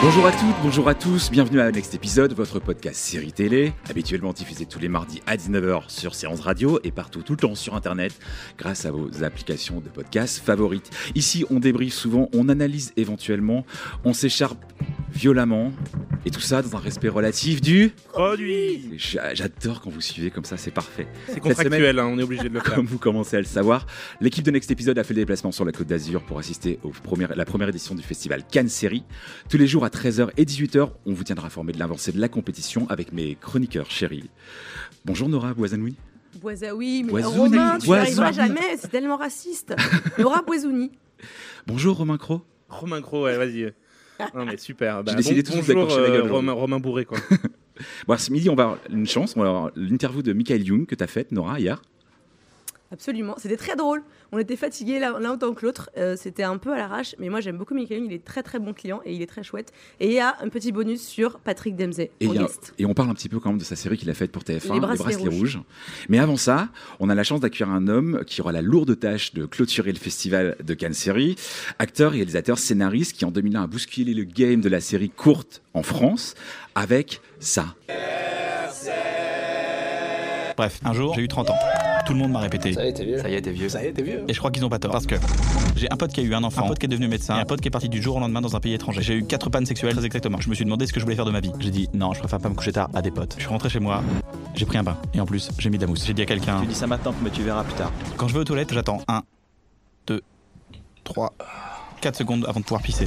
Bonjour à toutes, bonjour à tous, bienvenue à Next Épisode, votre podcast série télé, habituellement diffusé tous les mardis à 19h sur Séance Radio et partout tout le temps sur Internet grâce à vos applications de podcast favorites. Ici, on débriefe souvent, on analyse éventuellement, on s'écharpe violemment et tout ça dans un respect relatif du Produit J'a- J'adore quand vous suivez comme ça, c'est parfait. C'est contractuel, hein, on est obligé de le faire. Comme vous commencez à le savoir, l'équipe de Next Episode a fait le déplacement sur la Côte d'Azur pour assister à la première édition du festival Cannes Série. Tous les jours à 13h et 18h, on vous tiendra informé de l'avancée de la compétition avec mes chroniqueurs chéris. Bonjour Nora Boisanoui. Boisaoui, mais Boisouni. Romain, tu n'y arriveras Boisouni. jamais, c'est tellement raciste. Laura Boisouni. Bonjour Romain Cro. Romain ouais, vas-y. Non mais super. Bah, J'ai décidé bon- tout de suite bonjour d'accrocher la gueule, euh, Romain, Romain Bourré quoi. Bon, ce midi, on va avoir une chance, on va avoir l'interview de Michael Young que tu as faite, Nora, hier. Absolument, c'était très drôle. On était fatigués l'un autant que l'autre. Euh, c'était un peu à l'arrache, mais moi j'aime beaucoup Michael. Il est très très bon client et il est très chouette. Et il y a un petit bonus sur Patrick Dempsey, Et, a- et on parle un petit peu quand même de sa série qu'il a faite pour TF1, Les Bracelets rouges. Mais avant ça, on a la chance d'accueillir un homme qui aura la lourde tâche de clôturer le festival de Cannes Série. Acteur, réalisateur, scénariste qui en 2001 a bousculé le game de la série courte en France avec ça. Bref, un jour, j'ai eu 30 ans. Tout le monde m'a répété. Ça y est, t'es vieux. Ça y est, t'es vieux. Ça y est, t'es vieux. Et je crois qu'ils ont pas tort. Parce que j'ai un pote qui a eu un enfant, un pote qui est devenu médecin, et un pote qui est parti du jour au lendemain dans un pays étranger. J'ai eu quatre pannes sexuelles, très exactement. Je me suis demandé ce que je voulais faire de ma vie. J'ai dit non, je préfère pas me coucher tard à des potes. Je suis rentré chez moi, j'ai pris un bain. Et en plus, j'ai mis de la mousse. J'ai dit à quelqu'un Tu dis ça maintenant, mais tu verras plus tard. quand je vais aux toilettes, j'attends 1, 2, 3, 4 secondes avant de pouvoir pisser.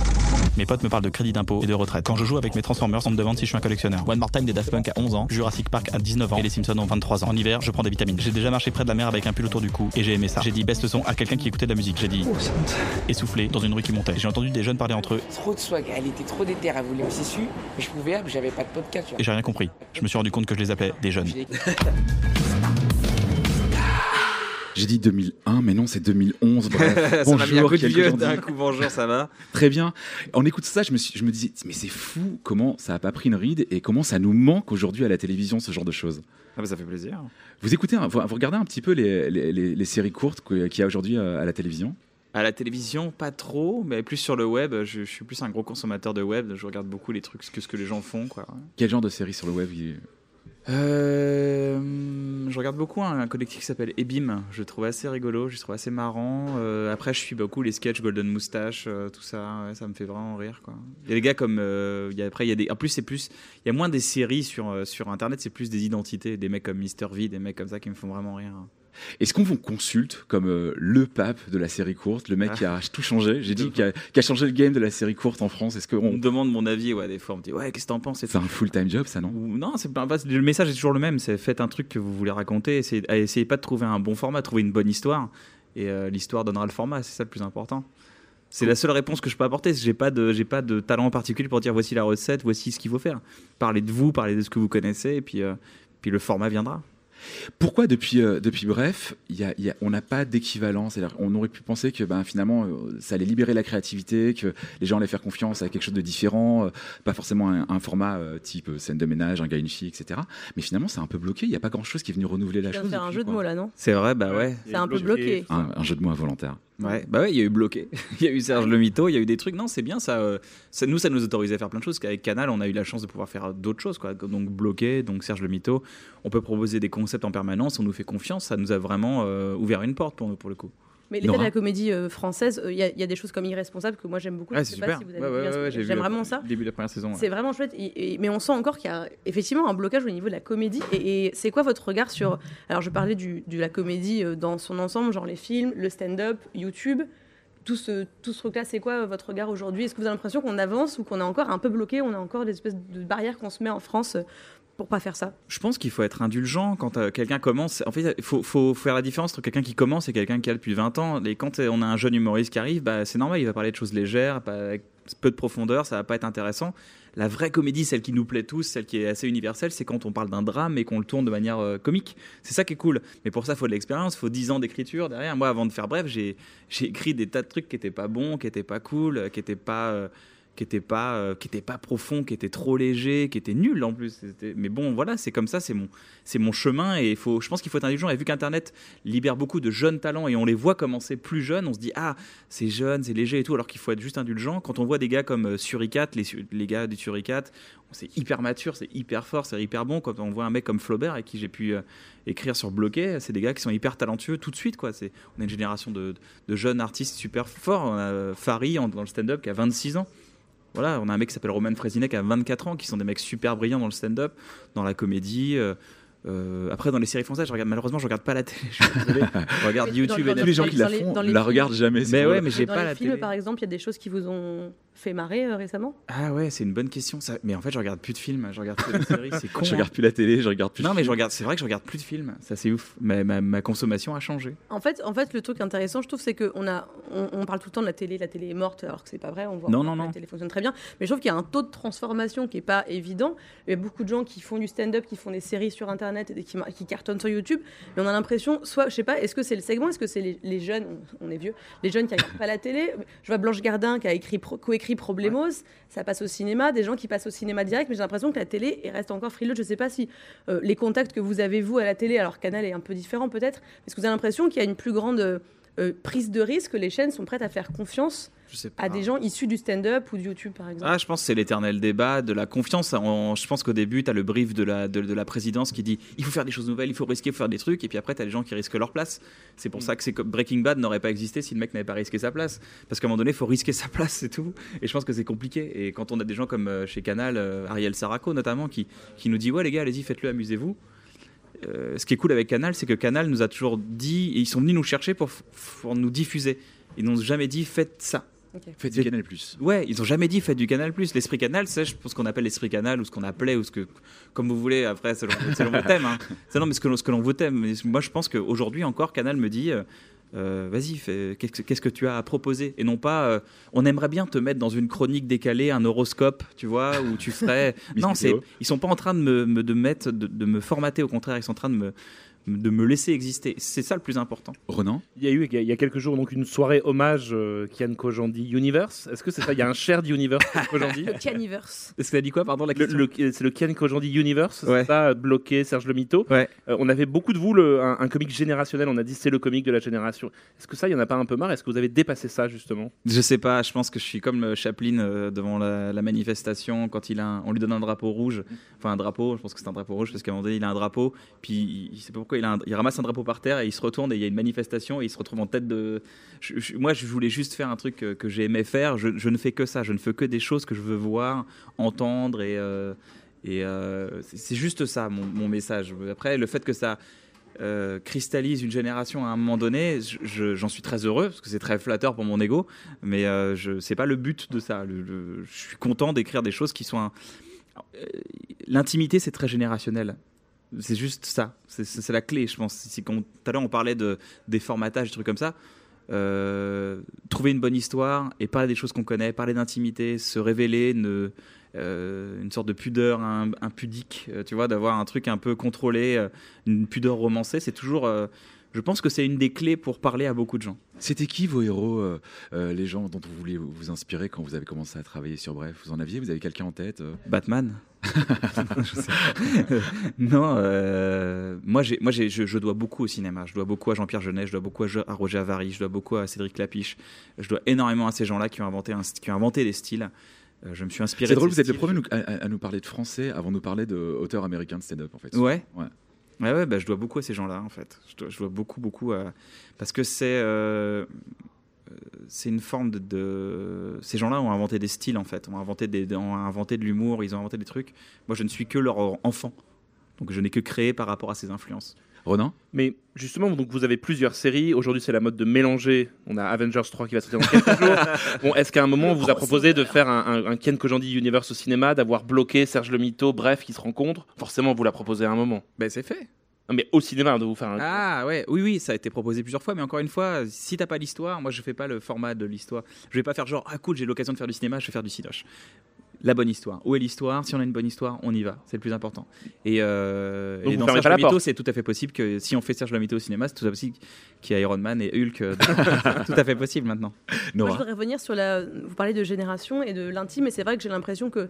Mes potes me parlent de crédit d'impôt et de retraite. Quand je joue avec mes Transformers, on me demande si je suis un collectionneur. One More Time des Daft Punk à 11 ans, Jurassic Park à 19 ans et les Simpsons ont 23 ans. En hiver, je prends des vitamines. J'ai déjà marché près de la mer avec un pull autour du cou et j'ai aimé ça. J'ai dit best son à quelqu'un qui écoutait de la musique. J'ai dit Oh, essoufflé dans une rue qui montait. J'ai entendu des jeunes parler entre eux trop de swag, elle était trop déter, elle voulait me su, mais je pouvais, j'avais pas de podcast. et j'ai rien compris. Je me suis rendu compte que je les appelais des jeunes. J'ai dit 2001, mais non, c'est 2011. Bref. ça m'a mis un coup de vieux d'un coup, bonjour, ça va Très bien. En écoutant ça, je me, suis, je me disais, mais c'est fou comment ça a pas pris une ride et comment ça nous manque aujourd'hui à la télévision, ce genre de choses. Ah bah ça fait plaisir. Vous écoutez, vous, vous regardez un petit peu les, les- les- les séries courtes qu'il y a aujourd'hui euh, à la télévision? À la télévision, pas trop, mais plus sur le web. Je, je suis plus un gros consommateur de web. Je regarde beaucoup les trucs que ce que les gens font, quoi. Quel genre de séries sur le web Euh, je regarde beaucoup un, collectif qui s'appelle Ebim. Je le trouve assez rigolo, je le trouve assez marrant. Euh, après, je suis beaucoup les sketchs Golden Moustache, euh, tout ça. ça me fait vraiment rire, quoi. Il y a des gars comme. après, il y a des. En plus, c'est plus. Il y a moins des séries sur sur Internet. C'est plus des identités, des mecs comme Mister V, des mecs comme ça qui me font vraiment rire. Est-ce qu'on vous consulte comme euh, le pape de la série courte, le mec Ah. qui a tout changé? J'ai dit qui a, changé le game de la série courte en France. Est-ce On qu'on me demande mon avis, ouais, des fois, on me dit ouais, qu'est-ce que t'en penses? C'est un full-time job, ça non? Ou- Non, c'est pas, pas- le message est toujours le même. C'est faites un truc que vous voulez raconter. Essayez, essayez pas de trouver un bon format, trouvez une bonne histoire. Et euh, l'histoire donnera le format. C'est ça le plus important. C'est la seule réponse que je peux apporter. J'ai pas de, j'ai pas de talent en particulier pour dire voici la recette, voici ce qu'il faut faire. Parlez de vous, parlez de ce que vous connaissez, et puis, euh, puis le format viendra. Pourquoi depuis, euh, depuis Bref, il y a- il y a- on n'a pas d'équivalent on aurait pu penser que ben, finalement euh, ça allait libérer la créativité, que les gens allaient faire confiance à quelque chose de différent, euh, pas forcément un, un format euh, type scène de ménage, un gars, une fille, etc. Mais finalement c'est un peu bloqué, il n'y a pas grand-chose qui est venu renouveler la chose. de faire un jeu de mots là, non? C'est vrai, bah ouais. C'est un peu bloqué. Un, un jeu de mots involontaire. Ouais, bah il y a eu bloqué. Il y a eu Serge Le il y a eu des trucs. Non, c'est bien ça, euh, ça. Nous, ça nous autorisait à faire plein de choses. Qu'avec Canal, on a eu la chance de pouvoir faire d'autres choses, quoi. Donc bloqué, donc Serge Le. On peut proposer des concepts en permanence. On nous fait confiance. Ça nous a vraiment euh, ouvert une porte pour nous, pour le coup. Mais l'état de la comédie euh, française, il y, a- il y a des choses comme Irresponsable que moi j'aime beaucoup. Je pas super. si vous avez Ouais, J'aime vraiment ça. le Début de la première saison. ouais. C'est vraiment chouette, et- et- mais on sent encore qu'il y a effectivement un blocage au niveau de la comédie. Et, et c'est quoi votre regard sur. Alors, je parlais du, de la comédie euh, dans son ensemble, genre les films, le stand-up, YouTube. Tout ce, tout ce truc-là, c'est quoi euh, votre regard aujourd'hui? Est-ce que vous avez l'impression qu'on avance ou qu'on est encore un peu bloqué? On a encore des espèces de barrières qu'on se met en France euh, pour pas faire ça Je pense qu'il faut être indulgent quand euh, quelqu'un commence. En fait, il faut, faire la différence entre quelqu'un qui commence et quelqu'un qui a depuis 20 ans. Et quand euh, on a un jeune humoriste qui arrive, bah, c'est normal, il va parler de choses légères, pas- peu de profondeur, ça va pas être intéressant. La vraie comédie, celle qui nous plaît tous, celle qui est assez universelle, c'est quand on parle d'un drame et qu'on le tourne de manière euh, comique. C'est ça qui est cool. Mais pour ça, il faut de l'expérience, il faut 10 ans d'écriture derrière. Moi, avant de faire bref, j'ai écrit des tas de trucs qui étaient pas bons, qui étaient pas cool, qui étaient pas. Qui était pas euh, qui était pas profond, qui était trop léger, qui était nul en plus. Mais bon, voilà, c'est comme ça, c'est mon c'est mon chemin et faut je pense qu'il faut être indulgent et vu qu'internet libère beaucoup de jeunes talents et on les voit commencer plus jeunes, on se dit ah, c'est jeune, c'est léger et tout alors qu'il faut être juste indulgent. Quand on voit des gars comme euh, Suricat, les les gars du Suricat, c'est hyper mature, c'est hyper fort, c'est hyper bon quand on voit un mec comme Flaubert avec qui j'ai pu euh, écrire sur Bloquet, c'est des gars qui sont hyper talentueux tout de suite quoi, c'est on a une génération de, de jeunes artistes super forts, on a euh, Fari en- dans le stand-up qui a 26 ans. Voilà, on a un mec qui s'appelle Roman Frésinet qui a 24 ans, qui sont des mecs super brillants dans le stand-up, dans la comédie. euh, euh, après, dans les séries françaises, je regarde, malheureusement, je regarde pas la télé. Je, suis désolé. Je regarde YouTube dans- et dans Tous les gens Dans qui les- la dans les- font dans les la films. regardent jamais. Mais ouais, mais j'ai Dans pas les la films, télé. par exemple, il y a des choses qui vous ont fait marrer euh, récemment Ah ouais, c'est une bonne question. Ça... Mais en fait, je regarde plus de films, je regarde que des séries. C'est con. Je hein. regarde plus la télé, je regarde plus. Non, de mais je films. regarde. C'est vrai que je regarde plus de films. Ça, c'est ouf. Ma, ma, ma consommation a changé. En fait, en fait, le truc intéressant, je trouve, c'est qu'on a, on, on parle tout le temps de la télé, la télé est morte, alors que c'est pas vrai. On voit Non, que non, la non. télé fonctionne très bien. Mais je trouve qu'il y a un taux de transformation qui est pas évident. Il y a beaucoup de gens qui font du stand-up, qui font des séries sur Internet et qui, qui cartonnent sur YouTube. Mais on a l'impression, soit, je sais pas, est-ce que c'est le segment, est-ce que c'est les, les jeunes, on, on est vieux, les jeunes qui regardent pas la télé? Je vois Blanche Gardin qui a écrit, pro- coécrit Problemos, ça passe au cinéma, des gens qui passent au cinéma direct, mais j'ai l'impression que la télé reste encore frileuse. Je sais pas si euh, les contacts que vous avez vous à la télé, alors Canal est un peu différent peut-être, est-ce que vous avez l'impression qu'il y a une plus grande euh, euh, prise de risque, les chaînes sont prêtes à faire confiance Je sais pas. à des gens issus du stand-up ou de YouTube par exemple Ah, je pense que c'est l'éternel débat de la confiance. En- je pense qu'au début, tu as le brief de la, de, de la présidence qui dit il faut faire des choses nouvelles, il faut risquer, il faut faire des trucs. Et puis après, tu as les gens qui risquent leur place. C'est pour ça que c'est Breaking Bad n'aurait pas existé si le mec n'avait pas risqué sa place. Parce qu'à un moment donné, il faut risquer sa place, c'est tout. Et je pense que c'est compliqué. Et quand on a des gens comme euh, chez Canal, euh, Ariel Saraco notamment, qui, qui nous dit ouais, les gars, allez-y, faites-le, amusez-vous. Euh, ce qui est cool avec Canal, c'est que Canal nous a toujours dit, et ils sont venus nous chercher pour, pour nous diffuser. Ils n'ont jamais dit faites ça. Faites du Canal Plus. Ouais, ils ont jamais dit faites du Canal Plus. L'esprit Canal, c'est je pense qu'on appelle l'esprit Canal ou ce qu'on appelait ou ce que comme vous voulez après selon, selon vos thèmes. Hein. Non mais ce que l'on- ce que l'on vous thème. Mais moi je pense qu'aujourd'hui encore Canal me dit euh, euh, vas-y fais- qu'est-ce que- tu as à proposer? Et non pas euh, on aimerait bien te mettre dans une chronique décalée un horoscope tu vois où tu ferais non c'est ils sont pas en train de me, me- de mettre de, de me formater au contraire ils sont en train de me de me laisser exister c'est ça le plus important Renan Il y a eu il y a- quelques jours donc une soirée hommage euh, Kian Kojandi Universe. Est-ce que c'est ça? Il y a un shared Universe Kian Kojandi? Le Caniverse. est-ce que t'as dit quoi pardon la Le- question? le- c'est le Kian Kojandi Universe, Ouais. c'est ça, bloqué, Serge Le Mito. Ouais. Euh, on avait beaucoup de vous, le- un, un comique générationnel, on a dit c'est le comique de la génération. Est-ce que ça, il y en a pas un peu marre? Est-ce que vous avez dépassé ça justement? Je sais pas, je pense que je suis comme euh, Chaplin euh, devant la, la manifestation quand il a un- on lui donne un drapeau rouge, enfin un drapeau, je pense que c'est un drapeau rouge parce qu'à un moment donné il a un drapeau, puis il, il sait pas pourquoi il, ramasse un drapeau par terre et il se retourne et il y a une manifestation et il se retrouve en tête de. moi je voulais juste faire un truc que, que j'ai faire, je, ne fais que ça, je ne fais que des choses que je veux voir, entendre et. euh, euh, c'est juste ça mon, message. Après le fait que ça euh, cristallise une génération à un moment donné, je- je- j'en suis très heureux parce que c'est très flatteur pour mon ego, mais euh, je c'est pas le but de ça. Je suis content d'écrire des choses qui sont euh, l'intimité, c'est très générationnel. C'est juste ça. C'est- la clé, je pense. Si tout à l'heure on parlait de des formatages, des trucs comme ça. euh, trouver une bonne histoire et parler des choses qu'on connaît, parler d'intimité, se révéler, euh, une sorte de pudeur impudique, euh, tu vois, d'avoir un truc un peu contrôlé, une pudeur romancée, c'est toujours. Je pense que c'est une des clés pour parler à beaucoup de gens. C'était qui vos héros, euh, euh, les gens dont vous vouliez vous inspirer quand vous avez commencé à travailler sur Bref? Vous en aviez? Vous avez quelqu'un en tête euh? Batman. Non, moi, moi je, je dois beaucoup au cinéma. Je dois beaucoup à Jean-Pierre Jeunet, je dois beaucoup à, Roger Avary, je dois beaucoup à Cédric Lapiche. Je dois énormément à ces gens-là qui ont inventé, un, qui ont inventé des styles. Je me suis inspiré. C'est drôle, vous êtes le premier à, à- à nous parler de français avant de nous parler d'auteurs américains de stand-up en fait. Ouais. Ouais. Ouais, bah, je dois beaucoup à ces gens-là, en fait. Je dois, je dois beaucoup, beaucoup à. Parce que c'est. euh, euh, C'est une forme de, de- Ces gens-là ont inventé des styles, en fait. Ont inventé, des... ont inventé de l'humour, ils ont inventé des trucs. Moi, je ne suis que leur enfant. Donc, je n'ai que créé par rapport à ces influences. Ronan Mais justement, donc vous avez plusieurs séries. Aujourd'hui, c'est la mode de mélanger. On a Avengers 3 qui va sortir dans quelques jours. Bon, est-ce qu'à un moment, on vous a proposé de faire un, un, un Ken Kojandi Universe au cinéma, d'avoir bloqué Serge Le Mito, bref, qui se rencontrent Forcément, vous l'a proposé à un moment. Ben c'est fait. Non, mais au cinéma, de vous faire un. Ah ouais, oui, oui, ça a été proposé plusieurs fois, mais encore une fois, si t'as pas l'histoire, moi je fais pas le format de l'histoire. Je vais pas faire genre, ah cool, j'ai l'occasion de faire du cinéma, je vais faire du cidoche. La bonne histoire. Où est l'histoire? Si on a une bonne histoire, on y va. C'est le plus important. Et, euh, Donc et dans Serge Lomito, c'est tout à fait possible que si on fait Serge Lomito au cinéma, c'est tout à fait possible qu'il y ait Iron Man et Hulk. euh, tout à fait possible maintenant. Moi, je voudrais revenir sur la. Vous parlez de génération et de l'intime, et c'est vrai que j'ai l'impression que.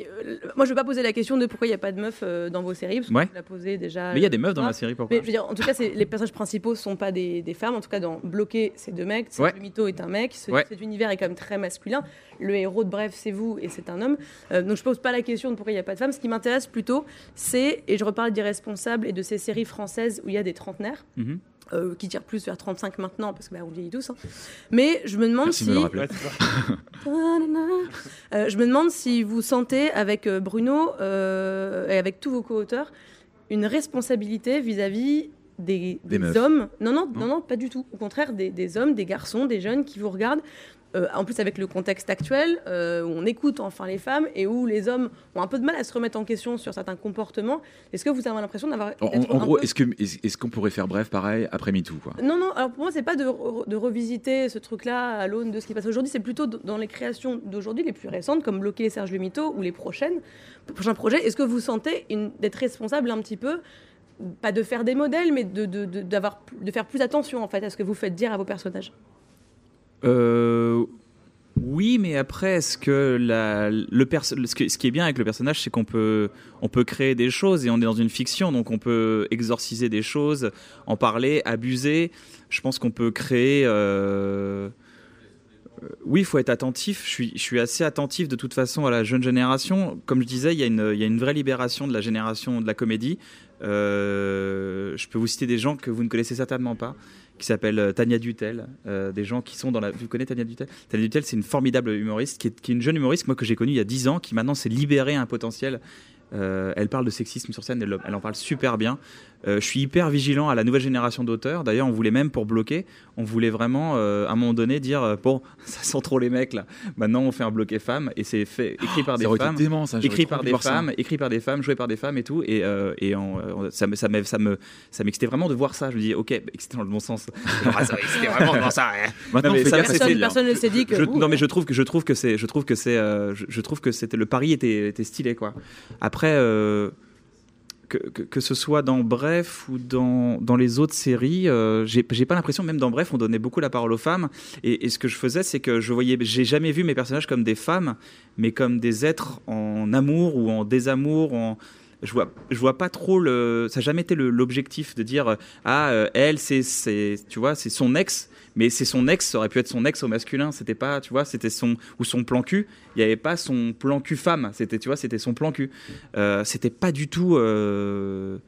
Euh, Moi, je ne vais pas poser la question de pourquoi il n'y a pas de meufs euh, dans vos séries, parce que Ouais. vous la posez déjà. Mais il y a des meufs dans ah. ma série, pourquoi Mais je veux dire, en tout cas, les personnages principaux sont pas des, des femmes. En tout cas, dans Bloqué, c'est deux mecs. Ouais. Le mytho est un mec. Ce- Ouais. Cet univers est quand même très masculin. Le héros de Bref, c'est vous et c'est un homme. Euh, donc, je pose pas la question de pourquoi il n'y a pas de femmes. Ce qui m'intéresse plutôt, c'est, et je reparle d'Irresponsables et de ces séries françaises où il y a des trentenaires. Mhm. Euh, qui tirent plus vers 35 maintenant, parce que bah, on vieillit tous. hein. Mais je me demande Merci si. de me le rappeler. Euh, je me demande si vous sentez avec euh, Bruno euh, et avec tous vos co-auteurs une responsabilité vis-à-vis des, Des des meufs. hommes. Non, non, non, Non non, pas du tout. Au contraire, des, des hommes, des garçons, des jeunes qui vous regardent. Euh, en plus, avec le contexte actuel, euh, où on écoute enfin les femmes et où les hommes ont un peu de mal à se remettre en question sur certains comportements, est-ce que vous avez l'impression d'avoir. En, gros, peu- est-ce que est-ce est-ce qu'on pourrait faire bref pareil après MeToo quoi? Non, non, alors pour moi, c'est pas de, re- de revisiter ce truc-là à l'aune de ce qui passe aujourd'hui, c'est plutôt dans les créations d'aujourd'hui, les plus récentes, comme Bloqué et Serge Le Mito, ou les prochaines, prochains projets. Est-ce que vous sentez d'être responsable un petit peu, pas de faire des modèles, mais de, de faire plus attention en fait à ce que vous faites dire à vos personnages? Euh, oui, mais après, ce, qui est bien avec le personnage, c'est qu'on peut, créer des choses et on est dans une fiction, donc on peut exorciser des choses, en parler, abuser. Je pense qu'on peut créer. euh, euh, Oui, il faut être attentif. Je suis, assez attentif de toute façon à la jeune génération. Comme je disais, il y, a une, vraie libération de la génération de la comédie. Je peux vous citer des gens que vous ne connaissez certainement pas qui s'appelle euh, Tania Dutel, euh, des gens qui sont dans la... Vous connaissez Tania Dutel? Tania Dutel, c'est une formidable humoriste, qui est, une jeune humoriste, moi, que j'ai connue il y a 10 ans, qui maintenant s'est libérée un potentiel. Euh, elle parle de sexisme sur scène, elle en parle super bien. Euh, je suis hyper vigilant à la nouvelle génération d'auteurs. D'ailleurs, on voulait même pour bloquer, on voulait vraiment euh, à un moment donné dire euh, bon, ça sent trop les mecs là. Maintenant, on fait un bloqué femme et c'est fait écrit par des Ça aurait été femmes dément, ça, écrit par des ça. femmes, écrit par des femmes, joué par des femmes et tout. Et, euh, et en, euh, ça me, ça me, ça me, ça m'excitait vraiment de voir ça. Je me dis, ok, excitait dans le bon sens. Genre, ah, ça m'excitait vraiment ça. hein. Maintenant, mais ça, c'est Personne, ne s'est dit que. Je- vous, non mais je trouve que je trouve que c'est je trouve que c'est euh, je, je trouve que c'était le pari était, était stylé quoi. Après euh, que, ce soit dans Bref ou dans, dans les autres séries, euh, j'ai pas l'impression même dans Bref on donnait beaucoup la parole aux femmes et, ce que je faisais c'est que je voyais j'ai jamais vu mes personnages comme des femmes mais comme des êtres en amour ou en désamour en je vois, je vois pas trop le. Ça n'a jamais été l'objectif de dire euh, ah euh, elle c'est tu vois c'est son ex mais c'est son ex ça aurait pu être son ex au masculin. C'était pas tu vois c'était son ou son plan cul. Il n'y avait pas son plan cul femme. C'était tu vois c'était son plan cul. Euh, c'était pas du tout euh,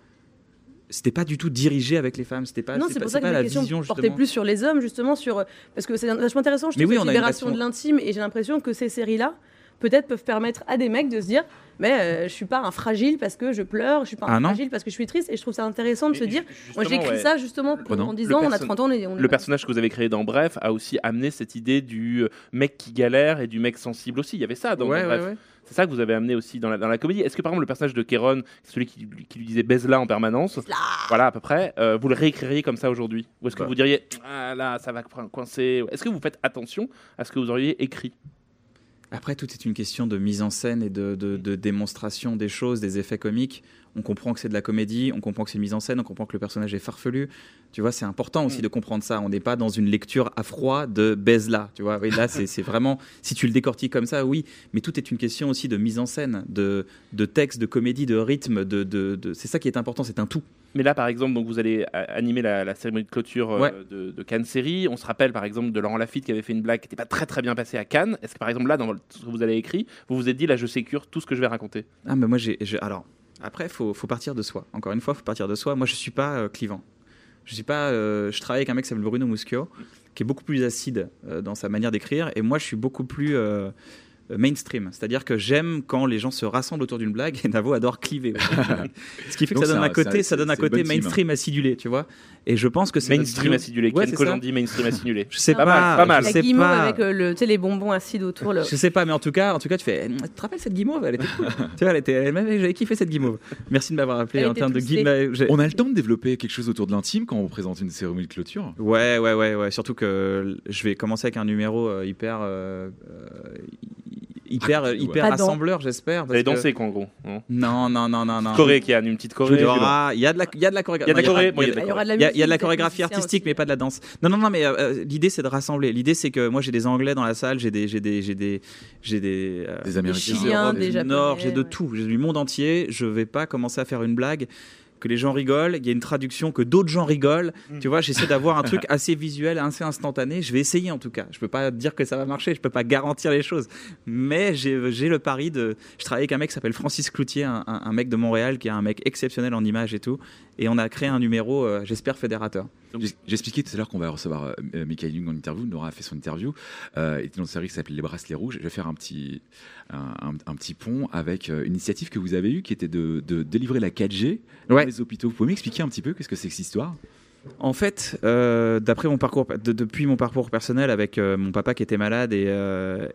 c'était pas du tout dirigé avec les femmes. C'était pas non, c'est pas, pour ça que la question vision portait plus sur les hommes, justement, sur parce que c'est vachement intéressant. Je trouve oui, une libération de l'intime, et j'ai l'impression que ces séries-là, peut-être, peuvent permettre à des mecs de se dire, mais euh, je suis pas un fragile parce que je pleure, je suis pas un Ah fragile parce que je suis triste, et je trouve ça intéressant de se dire, moi ouais. ça justement pour- en disant, Le on a perso- 30 ans, on est, on est- Le personnage que vous avez créé dans Bref a aussi amené cette idée du euh, mec qui galère et du mec sensible aussi. Il y avait ça dans, ouais, dans ouais, Bref. ouais. C'est ça que vous avez amené aussi dans la, dans la comédie. Est-ce que par exemple le personnage de Kéron, celui qui, qui lui disait baise-la en permanence, voilà à peu près, euh, vous le réécririez comme ça aujourd'hui? Ou est-ce que Bah. vous diriez ah là ça va coincer? Est-ce que vous faites attention à ce que vous auriez écrit? Après, tout est une question de mise en scène et de, de- de démonstration des choses, des effets comiques. On comprend que c'est de la comédie, on comprend que c'est une mise en scène, on comprend que le personnage est farfelu. Tu vois, c'est important aussi de comprendre ça. On n'est pas dans une lecture à froid de baise-là. Tu vois, là, c'est vraiment. Si tu le décortiques comme ça, oui. Mais tout est une question aussi de mise en scène, de, de texte, de comédie, de rythme. De- C'est ça qui est important, c'est un tout. Mais là, par exemple, donc vous allez animer la, la cérémonie de clôture euh, Ouais. de, de Cannes Série. On se rappelle, par exemple, de Laurent Lafitte qui avait fait une blague qui n'était pas très très bien passée à Cannes. Est-ce que, par exemple, là, dans ce que vous avez écrit, vous vous êtes dit, là, je sécure tout ce que je vais raconter? Ah, mais moi, j'ai. Alors, après, faut, faut partir de soi. Encore une fois, faut partir de soi. Moi, je suis pas euh, clivant. Je suis pas. euh, je travaille avec un mec qui s'appelle Bruno Muschio, qui est beaucoup plus acide dans sa manière d'écrire, et moi, je suis beaucoup plus. Euh, mainstream. C'est-à-dire que j'aime quand les gens se rassemblent autour d'une blague et Navo adore cliver. Ce qui fait que Donc ça donne un côté, ça donne un côté team. mainstream acidulé, tu vois. Et je pense que c'est Mainstream notre- acidulé. Ouais, Ken. Kojandi, mainstream acidulé. Je sais Pas pas, mal, pas mal. La guimauve avec euh, le, tu sais, les bonbons acides autour. Le... Je sais pas, mais en tout cas, en tout cas, tu fais. Tu te rappelles cette guimauve? Elle était cool. tu vois, elle était. J'avais kiffé cette guimauve. Merci de m'avoir appelé Elle en termes de guimauve. j'ai- On a le temps de développer quelque chose autour de l'intime quand on présente une cérémonie de clôture Ouais, ouais, ouais, ouais. Surtout que je vais commencer avec un numéro euh, hyper, hyper, ouais. hyper Pas dans- rassembleur, j'espère. Vous allez danser quoi en gros non Non, non, non, non. Corée, Kian, une petite Il Corée. il y a de la, il y a de la chorégraphie. Il y a de la a- a a, a chorégraphie artistique, aussi. mais pas de la danse. Non, non, non, mais euh, euh, l'idée c'est de rassembler. L'idée c'est que moi j'ai des Anglais dans la salle, j'ai des, j'ai des, j'ai des, j'ai des, euh, Des Américains. Des Nord, j'ai de tout, j'ai du monde entier. Je vais pas commencer à faire une blague que les gens rigolent, il y a une traduction que d'autres gens rigolent. Mm. Tu vois, j'essaie d'avoir un truc assez visuel, assez instantané. Je vais essayer en tout cas. Je peux pas dire que ça va marcher, je peux pas garantir les choses. Mais j'ai le pari de. Je travaille avec un mec qui s'appelle Francis Cloutier, un, un- un mec de Montréal qui est un mec exceptionnel en images et tout. Et on a créé un numéro, euh, j'espère, fédérateur. J'expliquais tout à l'heure qu'on va recevoir euh, euh, Michael Young en interview. Nora a fait son interview. Euh, il était dans une série qui s'appelle Les Bracelets Rouges. Je vais faire un petit, un, petit pont avec une initiative que vous avez eue qui était de, de délivrer la 4G dans Ouais. Hôpitaux. Vous pouvez m'expliquer un petit peu qu'est-ce que c'est que cette histoire? En fait, euh, d'après mon parcours, de- depuis mon parcours personnel avec euh, mon papa qui était malade et, euh,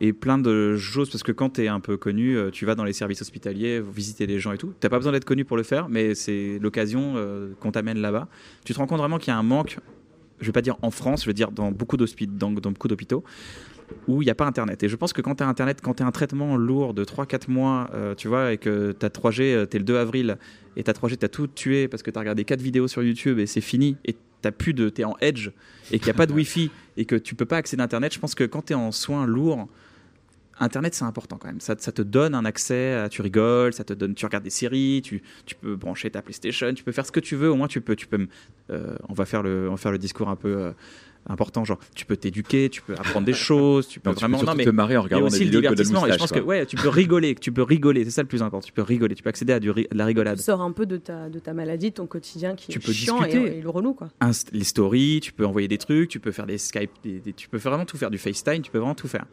et, plein de choses, parce que quand tu es un peu connu, tu vas dans les services hospitaliers, visiter les gens et tout. T'as pas besoin d'être connu pour le faire, mais c'est l'occasion qu'on t'amène là-bas. Tu te rends compte vraiment qu'il y a un manque, je vais pas dire en France, je veux dire dans beaucoup d'hôpitaux où il n'y a pas Internet. Et je pense que quand tu as Internet, quand tu as un traitement lourd de 3-4 mois, tu vois, et que tu as 3G, tu es le 2 avril, et tu as 3G, tu as tout tué parce que tu as regardé 4 vidéos sur YouTube et c'est fini, et tu plus de, es en edge, et qu'il n'y a pas de Wi-Fi, et que tu peux pas accéder à Internet, je pense que quand tu es en soins lourds, Internet, c'est important quand même. Ça, ça te donne un accès, à, tu rigoles, ça te donne, tu regardes des séries, tu, tu peux brancher ta PlayStation, tu peux faire ce que tu veux. Au moins, tu peux, tu peux. euh, on va faire le, on va faire le discours un peu euh, important, genre, tu peux t'éduquer, tu peux apprendre des choses, tu peux Non, tu peux vraiment. mais te marrer en regardant aussi des le vidéos de. Et je pense que ouais, tu peux rigoler, tu peux rigoler. C'est ça le plus important. Tu peux rigoler, tu peux accéder à du ri- de la rigolade. Tu sors un peu de ta, de ta maladie, de ton quotidien qui Tu est peux chiant et, discuter. et le relou. Quoi. Inst- les stories, tu peux envoyer des trucs, tu peux faire des Skype, des- des- tu peux vraiment tout faire, du FaceTime, tu peux vraiment tout faire.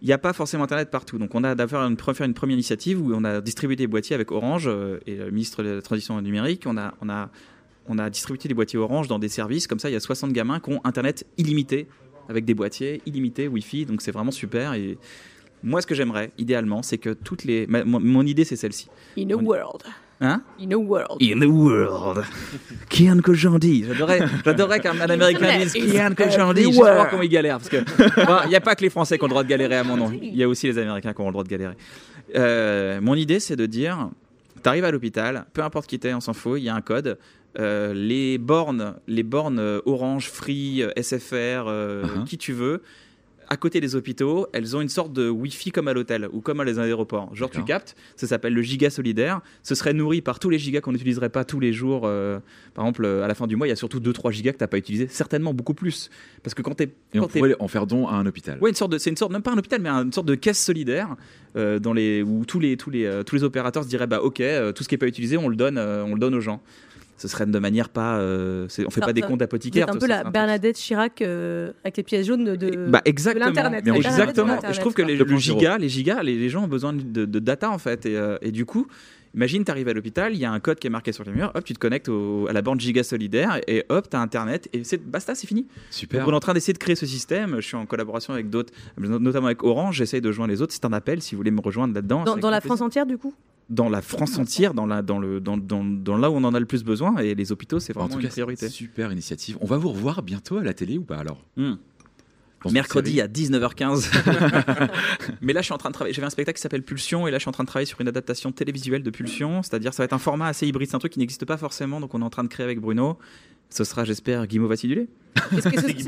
Il n'y a pas forcément Internet partout. Donc on a d'abord une, faire une première initiative où on a distribué des boîtiers avec Orange euh, et le ministre de la Transition numérique. On a, on, a, on a distribué des boîtiers Orange dans des services. Comme ça, il y a 60 gamins qui ont Internet illimité avec des boîtiers illimités, Wi-Fi. Donc c'est vraiment super. Et moi, ce que j'aimerais, idéalement, c'est que toutes les... ma- mon, mon idée, c'est celle-ci. In a On- world. Hein? In a world. In the world. Kian Kojandi. J'adorais, j'adorais qu'un un américain dise Kian Kojandi. Je sais pas comment il galère. Parce que, il n'y a pas que les Français qui ont le droit de galérer à mon nom. Il y a aussi les Américains qui ont le droit de galérer. Euh, mon idée, c'est de dire tu arrives à l'hôpital, peu importe qui t'es, on s'en fout, il y a un code. Euh, les bornes, les bornes euh, Orange, Free, euh, SFR, euh, Uh-huh. qui tu veux, à côté des hôpitaux, elles ont une sorte de Wi-Fi comme à l'hôtel ou comme à les aéroports. Genre tu captes, ça s'appelle le giga solidaire. Ce serait nourri par tous les gigas qu'on n'utiliserait pas tous les jours. euh, par exemple, à la fin du mois, il y a surtout 2-3 gigas que tu n'as pas utilisé, certainement beaucoup plus. Parce que quand tu es. Et on pourrait en faire don à un hôpital. De, c'est une sorte, même pas un hôpital, mais une sorte de caisse solidaire euh, dans les, où tous les, tous, les, tous les opérateurs se diraient bah ok, tout ce qui n'est pas utilisé, on le donne, euh, on le donne aux gens. Ce serait de manière pas, euh, c'est- on fait pas des comptes apothicaires. êtes un peu la c'est. Bernadette Chirac euh, avec les pièces jaunes de, de, Bah de l'Internet. Exactement. Je trouve que les, le 2.0. giga, les gigas, les, les gens ont besoin de, de data en fait. Et, euh, et du coup, imagine, tu arrives à l'hôpital, il y a un code qui est marqué sur le mur, hop, tu te connectes au- à la bande giga solidaire et hop, tu as Internet et c'est basta, c'est fini. Super. Donc on est en train d'essayer de créer ce système. Je suis en collaboration avec d'autres, notamment avec Orange. J'essaye de joindre les autres. C'est un appel si vous voulez me rejoindre là-dedans. Dans, c'est dans la France entière, du coup? Dans la France entière, dans, la, dans, le, dans, dans, dans là où on en a le plus besoin. Et les hôpitaux, c'est En vraiment tout une cas, priorité. une super initiative. On va vous revoir bientôt à la télé ou pas alors? Hmm. Mercredi à 19h15. Mais là, je suis en train de travailler. J'avais un spectacle qui s'appelle Pulsion, et là, je suis en train de travailler sur une adaptation télévisuelle de Pulsion. C'est-à-dire, ça va être un format assez hybride. C'est un truc qui n'existe pas forcément, donc on est en train de créer avec Bruno. Ce sera, j'espère. Est-ce que ce-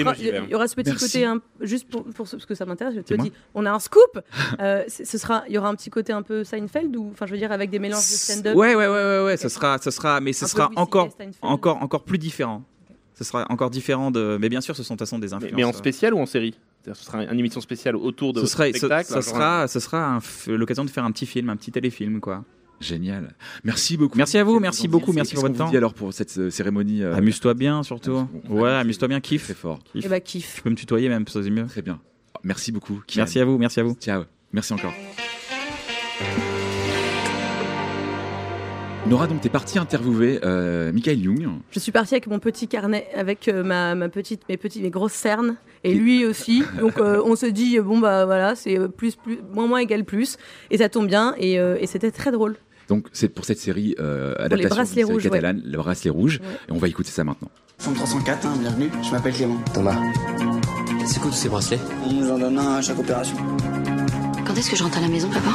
sera- hein. Il y aura ce petit Merci. côté, un- juste pour, pour ce, parce que ça m'intéresse, je te Dis-moi. dis, on a un scoop. Euh, ce sera, il y aura un petit côté un peu Seinfeld, ou, enfin, je veux dire, avec des mélanges de stand-up? Ouais, ouais, ouais, ouais, ouais. Ce sera, ce sera, mais ce sera encore, encore, encore plus différent. Ce sera encore différent de. Mais bien sûr, ce sont de toute façon des influences. mais en spécial ou en série? Ce sera une émission spéciale autour de ce votre sera, ce, spectacle ce sera, ce sera l'occasion de faire un petit film, un petit téléfilm, quoi. Génial. Merci beaucoup. Merci à vous, C'est merci beaucoup, merci pour votre temps. dit alors pour cette euh, cérémonie euh, Amuse-toi bien, surtout. amuse- Ouais, amuse-toi bien, kiffe. Très fort. Et bah, kiff. Tu peux me tutoyer même, ça c'est mieux. Très bien. Merci beaucoup. Merci à vous, merci à vous. Ciao. Merci encore. Nora, donc, t'es partie interviewer euh, Michael Young. Je suis partie avec mon petit carnet, avec euh, ma, ma petite, mes petites, mes grosses cernes, et lui aussi. Donc euh, on se dit bon bah voilà, c'est plus plus moins moins égale plus, et ça tombe bien, et, euh, et c'était très drôle. Donc, c'est pour cette série euh, les adaptation série rouges, ouais. catalane, Le Bracelet Rouge. Ouais. Et on va écouter ça maintenant. Forme 304, hein, bienvenue, je m'appelle Clément. Thomas, c'est quoi tous ces bracelets? On nous en donne un à chaque opération. Quand est-ce que je rentre à la maison, papa?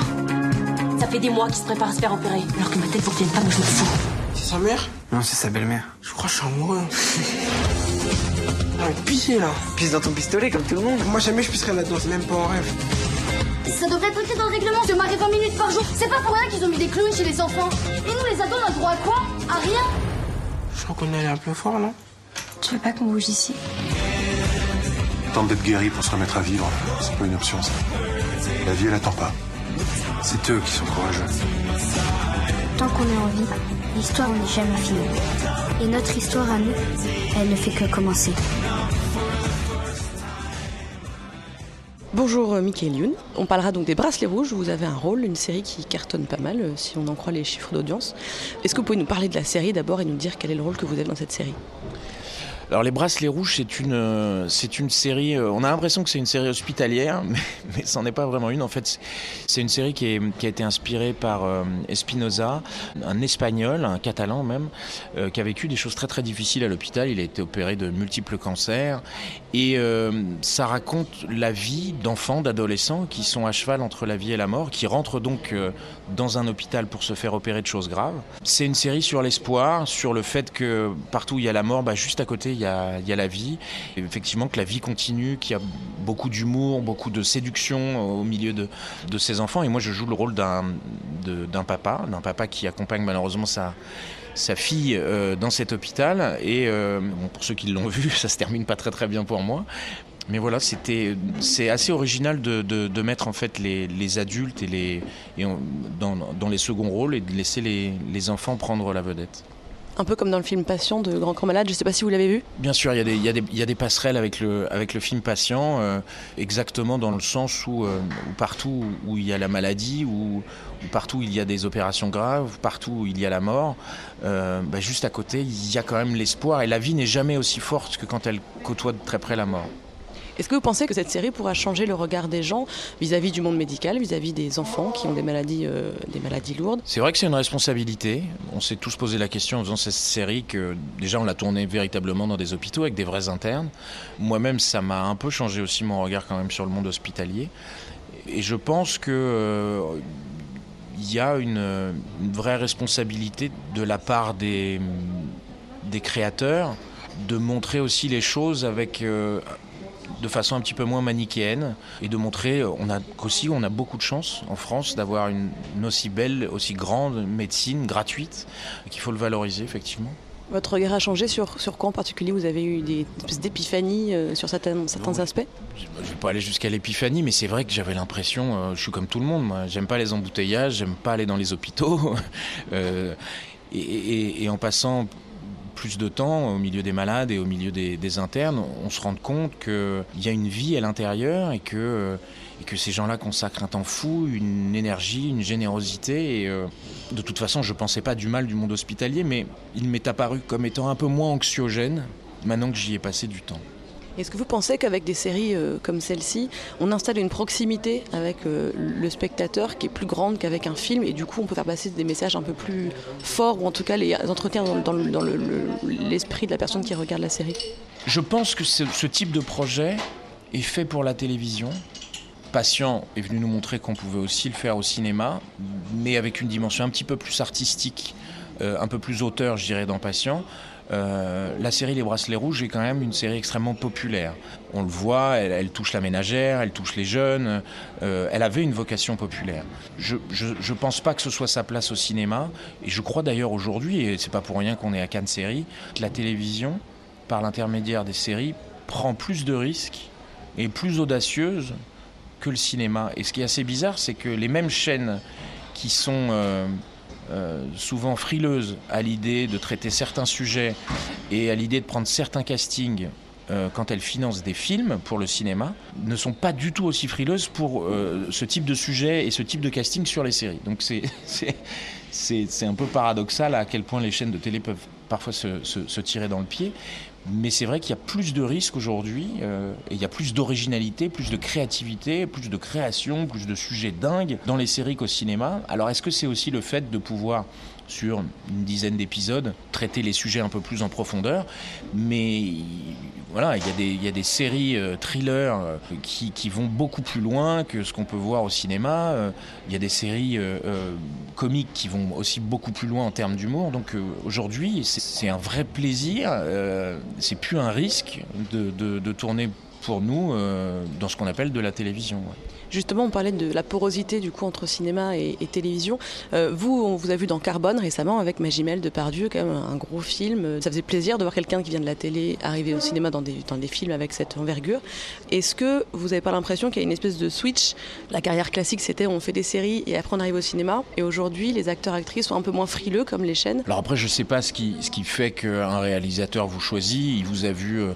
Ça fait des mois qu'il se prépare à se faire opérer. Alors que ma tête fonctionne pas, moi je m'en fous. C'est sa mère? Non, c'est sa belle-mère. Je crois que je suis amoureux. Ah, mais là Pisse dans ton pistolet comme tout le monde. Moi jamais je pisserais là-dedans, c'est même pas en rêve. Ça devrait être écrit dans le règlement. Je marie 20 minutes par jour. C'est pas pour rien qu'ils ont mis des clowns chez les enfants. Et nous, les ados, on a droit à quoi? À rien. Je crois qu'on est allé un peu fort, non? Tu veux pas qu'on bouge ici? Tente d'être guéri pour se remettre à vivre. C'est pas une option, ça. La vie, elle attend pas. C'est eux qui sont courageux. Tant qu'on est en vie, l'histoire n'est jamais finie. Et notre histoire à nous, elle ne fait que commencer. Bonjour euh, Michael Youn. On parlera donc des Bracelets Rouges. Vous avez un rôle, une série qui cartonne pas mal, euh, si on en croit les chiffres d'audience. Est-ce que vous pouvez nous parler de la série d'abord et nous dire quel est le rôle que vous avez dans cette série? Alors les Bracelets Rouges, c'est une, euh, série, on a l'impression que c'est une série hospitalière, mais, mais c'en est pas vraiment une. En fait, c'est- une série qui, a été inspirée par Espinoza, un espagnol, un catalan même, qui a vécu des choses très très difficiles à l'hôpital. Il a été opéré de multiples cancers. Et euh, ça raconte la vie d'enfants, d'adolescents qui sont à cheval entre la vie et la mort, qui rentrent donc euh, dans un hôpital pour se faire opérer de choses graves. C'est une série sur l'espoir, sur le fait que partout où il y a la mort, bah, juste à côté il y a, il y a la vie. Et effectivement que la vie continue, qu'il y a beaucoup d'humour, beaucoup de séduction au milieu de, de ces enfants. Et moi je joue le rôle d'un papa, d'un papa qui accompagne malheureusement sa sa fille euh, dans cet hôpital. Et euh, pour ceux qui l'ont vu ça se termine pas très très bien pour moi. Mais voilà c'était c'est assez original de, de, mettre en fait les, les adultes et les et dans, dans les seconds rôles et de laisser les, les enfants prendre la vedette Un peu comme dans le film Passion de Grand Corps Malade. Je sais pas si vous l'avez vu. Bien sûr, il y, a des, passerelles avec le, film Patient, euh, exactement dans le sens où, euh, où partout où il y a la maladie, où partout où il y a des opérations graves, partout où il y a la mort, euh, bah, juste à côté, il y a quand même l'espoir. Et la vie n'est jamais aussi forte que quand elle côtoie de très près la mort. Est-ce que vous pensez que cette série pourra changer le regard des gens vis-à-vis du monde médical, vis-à-vis des enfants qui ont des maladies, euh, des maladies lourdes? C'est vrai que c'est une responsabilité. On s'est tous posé la question en faisant cette série que déjà on l'a tournée véritablement dans des hôpitaux avec des vrais internes. Moi-même, ça m'a un peu changé aussi mon regard quand même sur le monde hospitalier. Et je pense que euh, il y a une, vraie responsabilité de la part des, des créateurs de montrer aussi les choses avec euh, de façon un petit peu moins manichéenne et de montrer euh, on a qu'aussi on a beaucoup de chance en France d'avoir une, une aussi belle, aussi grande médecine gratuite qu'il faut le valoriser effectivement. Votre regard a changé sur, sur quoi en particulier? Vous avez eu des espèces d'épiphanies euh, sur certains, certains aspects? Je vais pas aller jusqu'à l'épiphanie, mais c'est vrai que j'avais l'impression, euh, je suis comme tout le monde, moi, j'aime pas les embouteillages, j'aime pas aller dans les hôpitaux, euh, et, et- et en passant plus de temps au milieu des malades et au milieu des, internes, on se rend compte qu'il y a une vie à l'intérieur et que, ces gens-là consacrent un temps fou, une énergie, une générosité. Euh, de toute façon, je pensais pas du mal du monde hospitalier, mais il m'est apparu comme étant un peu moins anxiogène maintenant que j'y ai passé du temps. Est-ce que vous pensez qu'avec des séries euh, comme celle-ci, on installe une proximité avec euh, le spectateur qui est plus grande qu'avec un film et du coup on peut faire passer des messages un peu plus forts ou en tout cas les entretenir dans, dans le- dans le- le- l'esprit de la personne qui regarde la série? Je pense que ce, ce type de projet est fait pour la télévision. Patient est venu nous montrer qu'on pouvait aussi le faire au cinéma, mais avec une dimension un petit peu plus artistique, euh, un peu plus auteur, je dirais, dans Patient. Euh, la série Les Bracelets Rouges est quand même une série extrêmement populaire. On le voit, elle, touche la ménagère, elle touche les jeunes, euh, elle avait une vocation populaire. Je ne pense pas que ce soit sa place au cinéma, et je crois d'ailleurs aujourd'hui, et c'est pas pour rien qu'on est à Cannes Série, que la télévision, par l'intermédiaire des séries, prend plus de risques et plus audacieuse que le cinéma. Et ce qui est assez bizarre, c'est que les mêmes chaînes qui sont euh, euh, souvent frileuses à l'idée de traiter certains sujets et à l'idée de prendre certains castings euh, quand elles financent des films pour le cinéma, ne sont pas du tout aussi frileuses pour euh, ce type de sujet et ce type de casting sur les séries. Donc c'est un peu paradoxal à quel point les chaînes de télé peuvent parfois se, tirer dans le pied. Mais c'est vrai qu'il y a plus de risques aujourd'hui, euh, et il y a plus d'originalité, plus de créativité, plus de création, plus de sujets dingues dans les séries qu'au cinéma. Alors est-ce que c'est aussi le fait de pouvoir, sur une dizaine d'épisodes, traiter les sujets un peu plus en profondeur? Mais voilà, il y a des, séries euh, thrillers euh, qui, vont beaucoup plus loin que ce qu'on peut voir au cinéma. Il y a des séries comiques qui vont aussi beaucoup plus loin en termes d'humour. Donc euh, aujourd'hui, c'est- un vrai plaisir. euh, c'est plus un risque de, de- tourner pour nous euh, dans ce qu'on appelle de la télévision. Justement, on parlait de la porosité du coup entre cinéma et, télévision. Euh, vous, on vous a vu dans Carbone récemment avec Magimel de Pardieu, quand même un gros film. Ça faisait plaisir de voir quelqu'un qui vient de la télé arriver au cinéma dans des, dans des films avec cette envergure. Est-ce que vous n'avez pas l'impression qu'il y a une espèce de switch? La carrière classique, c'était on fait des séries et après on arrive au cinéma. Et aujourd'hui, les acteurs-actrices sont un peu moins frileux comme les chaînes. Alors après, je sais pas ce qui, ce qui fait qu'un réalisateur vous choisit, il vous a vu euh,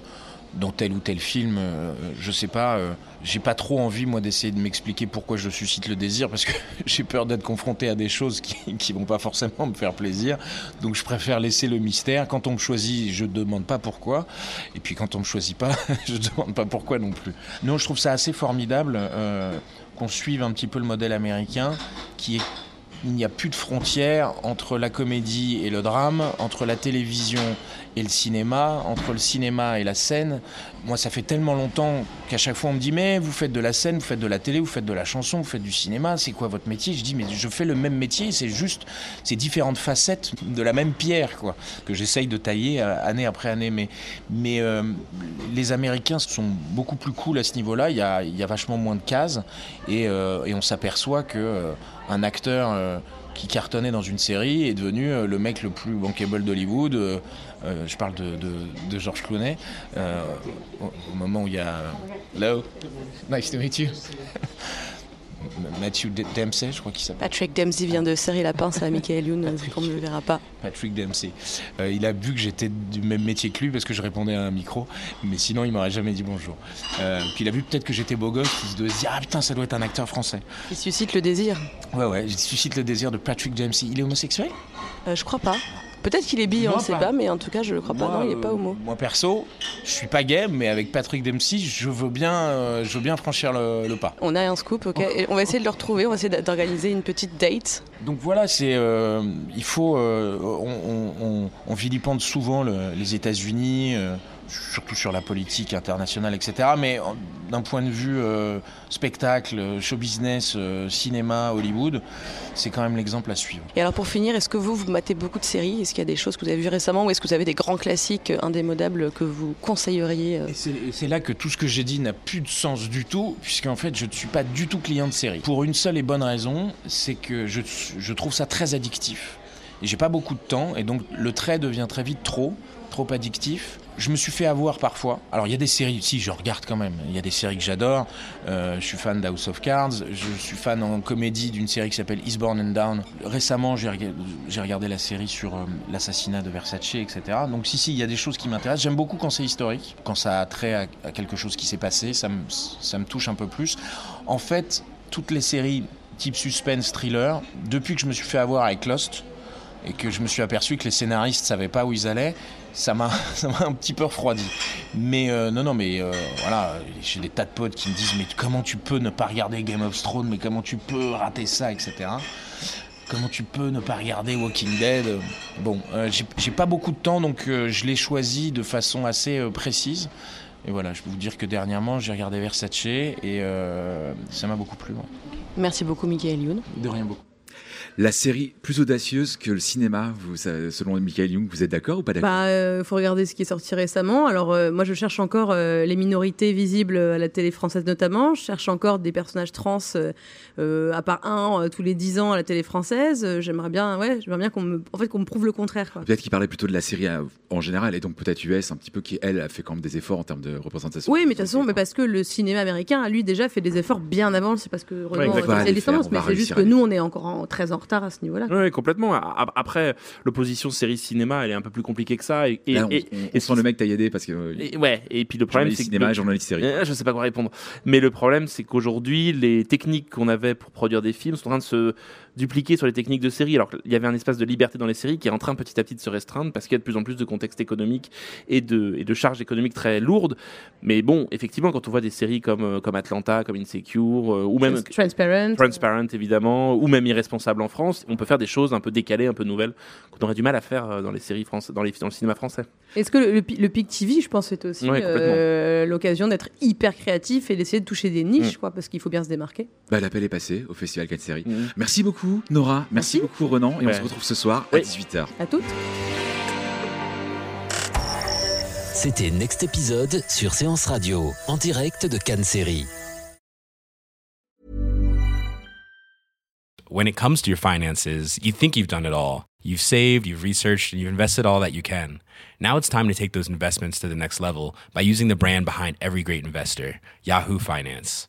dans tel ou tel film, euh, je sais pas, euh, j'ai pas trop envie moi d'essayer de m'expliquer pourquoi je suscite le désir parce que j'ai peur d'être confronté à des choses qui, qui vont pas forcément me faire plaisir. Donc je préfère laisser le mystère. Quand on me choisit, je demande pas pourquoi. Et puis quand on me choisit pas, je demande pas pourquoi non plus. Non, je trouve ça assez formidable euh, qu'on suive un petit peu le modèle américain qui est il n'y a plus de frontières entre la comédie et le drame, entre la télévision et le cinéma, entre le cinéma et la scène. Moi, ça fait tellement longtemps qu'à chaque fois on me dit mais vous faites de la scène, vous faites de la télé, vous faites de la chanson, vous faites du cinéma, c'est quoi votre métier? Je dis mais je fais le même métier, c'est juste ces différentes facettes de la même pierre quoi que j'essaye de tailler euh, année après année. Mais mais euh, les Américains sont beaucoup plus cool à ce niveau-là. Il y a, y a vachement moins de cases et, euh, et on s'aperçoit que un acteur qui cartonnait dans une série est devenu le mec le plus bankable d'Hollywood. Euh, je parle de, de, de George Clooney. Euh, au, au moment où il y a Hello, nice to meet you. Matthew Dempsey, je crois qu'il s'appelle. Patrick Dempsey vient de serrer la pince à Michael Youn, qu'on ne le verra pas. Patrick Dempsey. Euh, il a vu que j'étais du même métier que lui parce que je répondais à un micro, mais sinon il m'aurait jamais dit bonjour. Euh, puis il a vu peut-être que j'étais beau gosse, il doit se dire ah putain ça doit être un acteur français. Il suscite le désir. Ouais ouais, je suscite le désir de Patrick Dempsey. Il est homosexuel? Euh, je crois pas. Peut-être qu'il est bi, on ne sait pas. mais en tout cas, je ne crois pas. Non, il n'est pas euh, homo. Moi perso, je suis pas gay, mais avec Patrick Dempsey, je veux bien, euh, je veux bien franchir le, le pas. On a un scoop, ok. Et on va essayer de le retrouver, on va essayer d'organiser une petite date. Donc voilà, c'est, euh, il faut, euh, on, on, on- on vilipende souvent le- les États-Unis, surtout sur la politique internationale, etc. Mais en- d'un point de vue euh, spectacle, show business, euh, cinéma, Hollywood, c'est quand même l'exemple à suivre. Et alors pour finir, est-ce que vous, vous matez beaucoup de séries? Est-ce qu'il y a des choses que vous avez vues récemment ou est-ce que vous avez des grands classiques euh, indémodables que vous conseilleriez euh? C'est là que tout ce que j'ai dit n'a plus de sens du tout, puisqu'en fait, je ne suis pas du tout client de série. Pour une seule et bonne raison, c'est que je, je trouve ça très addictif. Et j'ai pas beaucoup de temps, et donc le trait devient très vite trop, trop addictif. Je me suis fait avoir parfois. Alors il y a des séries, si je regarde quand même, il y a des séries que j'adore. Euh, je suis fan d'House of Cards, je suis fan en comédie d'une série qui s'appelle Eastbourne and Down. Récemment, j'ai rega- j'ai regardé la série sur euh, l'assassinat de Versace, etc. Donc si, si, il y a des choses qui m'intéressent. J'aime beaucoup quand c'est historique, quand ça a trait à, quelque chose qui s'est passé, ça me, touche un peu plus. En fait, toutes les séries type suspense, thriller, depuis que je me suis fait avoir avec Lost, et que je me suis aperçu que les scénaristes savaient pas où ils allaient, ça m'a ça m'a un petit peu refroidi. Mais euh, non non mais euh, voilà, j'ai des tas de potes qui me disent mais comment tu peux ne pas regarder Game of Thrones, mais comment tu peux rater ça, etc. Comment tu peux ne pas regarder Walking Dead Bon, euh, j'ai j'ai pas beaucoup de temps, donc euh, je l'ai choisi de façon assez euh, précise. Et voilà, je peux vous dire que dernièrement, j'ai regardé Versace et euh, ça m'a beaucoup plu. ouais. Merci beaucoup, Michael Youn. De rien beaucoup. La série plus audacieuse que le cinéma, vous, selon Michael Young, vous êtes d'accord ou pas d'accord? Bah, euh, faut regarder ce qui est sorti récemment. Alors, euh, moi, je cherche encore euh, les minorités visibles à la télé française notamment. Je cherche encore des personnages trans, à part un tous les dix ans à la télé française. J'aimerais bien, ouais, j'aimerais bien qu'on me, en fait, qu'on me prouve le contraire. Peut-être qu'il parlait plutôt de la série en général et donc peut-être US un petit peu qui elle a fait quand même des efforts en termes de représentation. Oui, mais de toute façon, mais parce que le cinéma américain a lui déjà fait des efforts bien avant. C'est parce que va faisait les des mais c'est juste que nous, on est encore en- très très en retard à ce niveau-là. Oui, complètement. Après, l'opposition série-cinéma, elle est un peu plus compliquée que ça. Et, et, Là, on, et- on- et on sent le mec tailladé parce que. euh, Et ouais, et puis le problème c'est que cinéma, le- journaliste série. Euh, je sais pas quoi répondre. Mais le problème c'est qu'aujourd'hui les techniques qu'on avait pour produire des films sont en train de se dupliquer sur les techniques de série. Alors qu'il y avait un espace de liberté dans les séries qui est en train petit à petit de se restreindre parce qu'il y a de plus en plus de contexte économique et de et de charges économiques très lourdes. Mais bon, effectivement, quand on voit des séries comme euh, comme Atlanta, comme Insecure euh, ou même Trans- Transparent. Transparent évidemment, ou même Irresponsable en France, on peut faire des choses un peu décalées, un peu nouvelles qu'on aurait du mal à faire euh, dans les séries françaises, dans les dans le cinéma français. Est-ce que le, le, pi- le Pic TV, je pense, c'est aussi Ouais, euh, l'occasion d'être hyper créatif et d'essayer de toucher des niches, Mm. quoi, parce qu'il faut bien se démarquer. Bah, L'appel est passé au Festival 4 séries. Merci beaucoup, Nora. Merci, beaucoup, Renan. Et on se retrouve ce soir à Oui. 18h. À toutes. C'était Next Épisode sur Séance Radio, en direct de Cannes Série. when it comes to your finances, you think you've done it all. You've saved, you've researched, and you've invested all that you can. Now it's time to take those investments to the next level by using the brand behind every great investor, Yahoo Finance.